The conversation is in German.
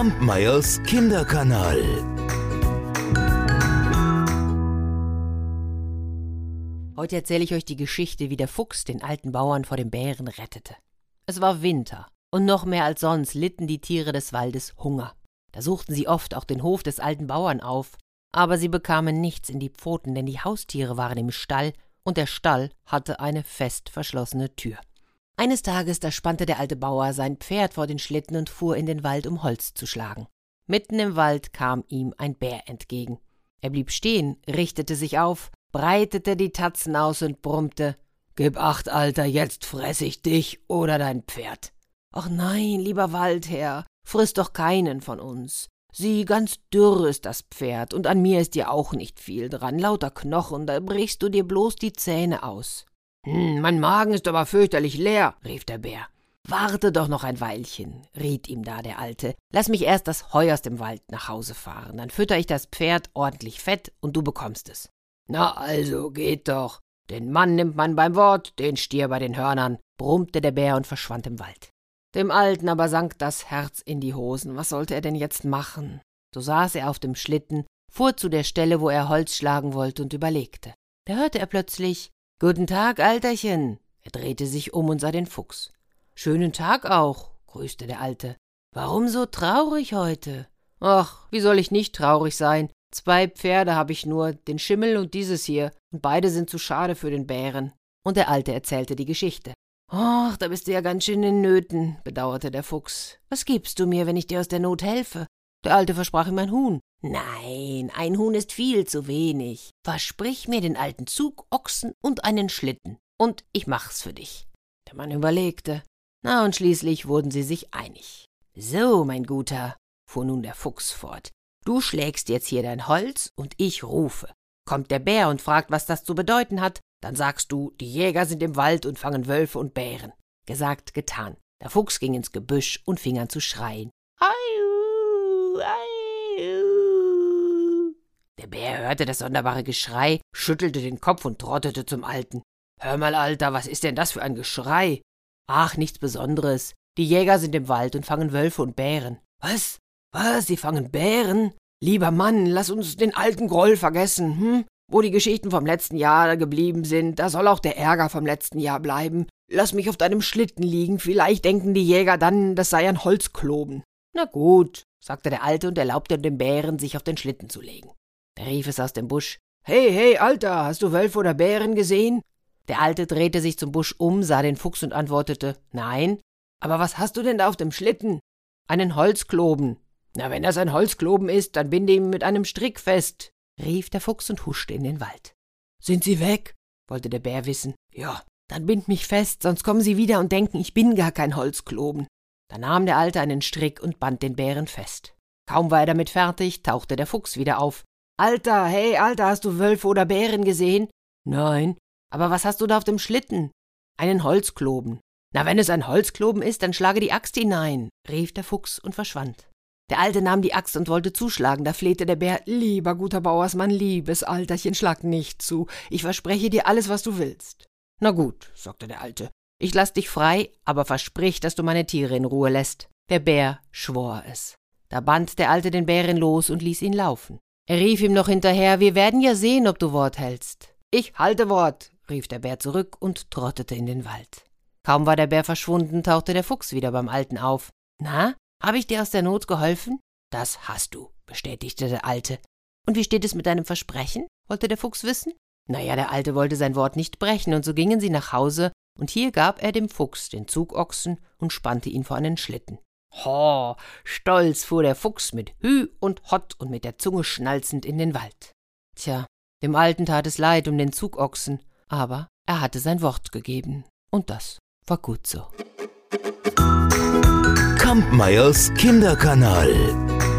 Kampmeyers Kinderkanal. Heute erzähle ich euch die Geschichte, wie der Fuchs den alten Bauern vor dem Bären rettete. Es war Winter, und noch mehr als sonst litten die Tiere des Waldes Hunger. Da suchten sie oft auch den Hof des alten Bauern auf, aber sie bekamen nichts in die Pfoten, denn die Haustiere waren im Stall, und der Stall hatte eine fest verschlossene Tür. Eines Tages, da spannte der alte Bauer sein Pferd vor den Schlitten und fuhr in den Wald, um Holz zu schlagen. Mitten im Wald kam ihm ein Bär entgegen. Er blieb stehen, richtete sich auf, breitete die Tatzen aus und brummte Gib acht, Alter, jetzt fress ich dich oder dein Pferd. Ach nein, lieber Waldherr, friss doch keinen von uns. Sieh, ganz dürr ist das Pferd, und an mir ist dir auch nicht viel dran, lauter Knochen, da brichst du dir bloß die Zähne aus. Hm, mein Magen ist aber fürchterlich leer, rief der Bär. Warte doch noch ein Weilchen, riet ihm da der Alte. Lass mich erst das Heu aus dem Wald nach Hause fahren, dann fütter ich das Pferd ordentlich fett und du bekommst es. Na also, geht doch. Den Mann nimmt man beim Wort, den Stier bei den Hörnern, brummte der Bär und verschwand im Wald. Dem Alten aber sank das Herz in die Hosen. Was sollte er denn jetzt machen? So saß er auf dem Schlitten, fuhr zu der Stelle, wo er Holz schlagen wollte und überlegte. Da hörte er plötzlich Guten Tag, Alterchen. Er drehte sich um und sah den Fuchs. Schönen Tag auch, grüßte der Alte. Warum so traurig heute? Ach, wie soll ich nicht traurig sein? Zwei Pferde habe ich nur, den Schimmel und dieses hier, und beide sind zu schade für den Bären. Und der Alte erzählte die Geschichte. Ach, da bist du ja ganz schön in Nöten, bedauerte der Fuchs. Was gibst du mir, wenn ich dir aus der Not helfe? Der Alte versprach ihm ein Huhn. Nein, ein Huhn ist viel zu wenig. Versprich mir den alten Zug, Ochsen und einen Schlitten, und ich mach's für dich. Der Mann überlegte. Na, und schließlich wurden sie sich einig. So, mein Guter, fuhr nun der Fuchs fort, du schlägst jetzt hier dein Holz und ich rufe. Kommt der Bär und fragt, was das zu bedeuten hat, dann sagst du, die Jäger sind im Wald und fangen Wölfe und Bären. Gesagt, getan. Der Fuchs ging ins Gebüsch und fing an zu schreien. Aiu, aiu. Der Bär hörte das sonderbare Geschrei, schüttelte den Kopf und trottete zum Alten. Hör mal, Alter, was ist denn das für ein Geschrei? Ach, nichts Besonderes. Die Jäger sind im Wald und fangen Wölfe und Bären. Was? Was? Sie fangen Bären? Lieber Mann, lass uns den alten Groll vergessen, hm? Wo die Geschichten vom letzten Jahr geblieben sind, da soll auch der Ärger vom letzten Jahr bleiben. Lass mich auf deinem Schlitten liegen, vielleicht denken die Jäger dann, das sei ein Holzkloben. Na gut, sagte der Alte und erlaubte dem Bären, sich auf den Schlitten zu legen. Da rief es aus dem Busch. Hey, hey, Alter, hast du Wölfe oder Bären gesehen? Der Alte drehte sich zum Busch um, sah den Fuchs und antwortete Nein. Aber was hast du denn da auf dem Schlitten? Einen Holzkloben. Na, wenn das ein Holzkloben ist, dann binde ihn mit einem Strick fest, rief der Fuchs und huschte in den Wald. Sind Sie weg? wollte der Bär wissen. Ja, dann bind mich fest, sonst kommen Sie wieder und denken, ich bin gar kein Holzkloben. Da nahm der Alte einen Strick und band den Bären fest. Kaum war er damit fertig, tauchte der Fuchs wieder auf. Alter, hey, Alter, hast du Wölfe oder Bären gesehen? Nein. Aber was hast du da auf dem Schlitten? Einen Holzkloben. Na, wenn es ein Holzkloben ist, dann schlage die Axt hinein, rief der Fuchs und verschwand. Der Alte nahm die Axt und wollte zuschlagen, da flehte der Bär, lieber guter Bauersmann, liebes Alterchen, schlag nicht zu, ich verspreche dir alles, was du willst. Na gut, sagte der Alte, ich lass dich frei, aber versprich, dass du meine Tiere in Ruhe lässt. Der Bär schwor es. Da band der Alte den Bären los und ließ ihn laufen. Er rief ihm noch hinterher, wir werden ja sehen, ob du Wort hältst. Ich halte Wort, rief der Bär zurück und trottete in den Wald. Kaum war der Bär verschwunden, tauchte der Fuchs wieder beim Alten auf. Na, habe ich dir aus der Not geholfen? Das hast du, bestätigte der Alte. Und wie steht es mit deinem Versprechen? wollte der Fuchs wissen. Naja, der Alte wollte sein Wort nicht brechen, und so gingen sie nach Hause, und hier gab er dem Fuchs den Zugochsen und spannte ihn vor einen Schlitten. Ho, stolz fuhr der Fuchs mit Hü und Hott und mit der Zunge schnalzend in den Wald. Tja, dem Alten tat es leid um den Zugochsen, aber er hatte sein Wort gegeben, und das war gut so. Kampmeyers Kinderkanal.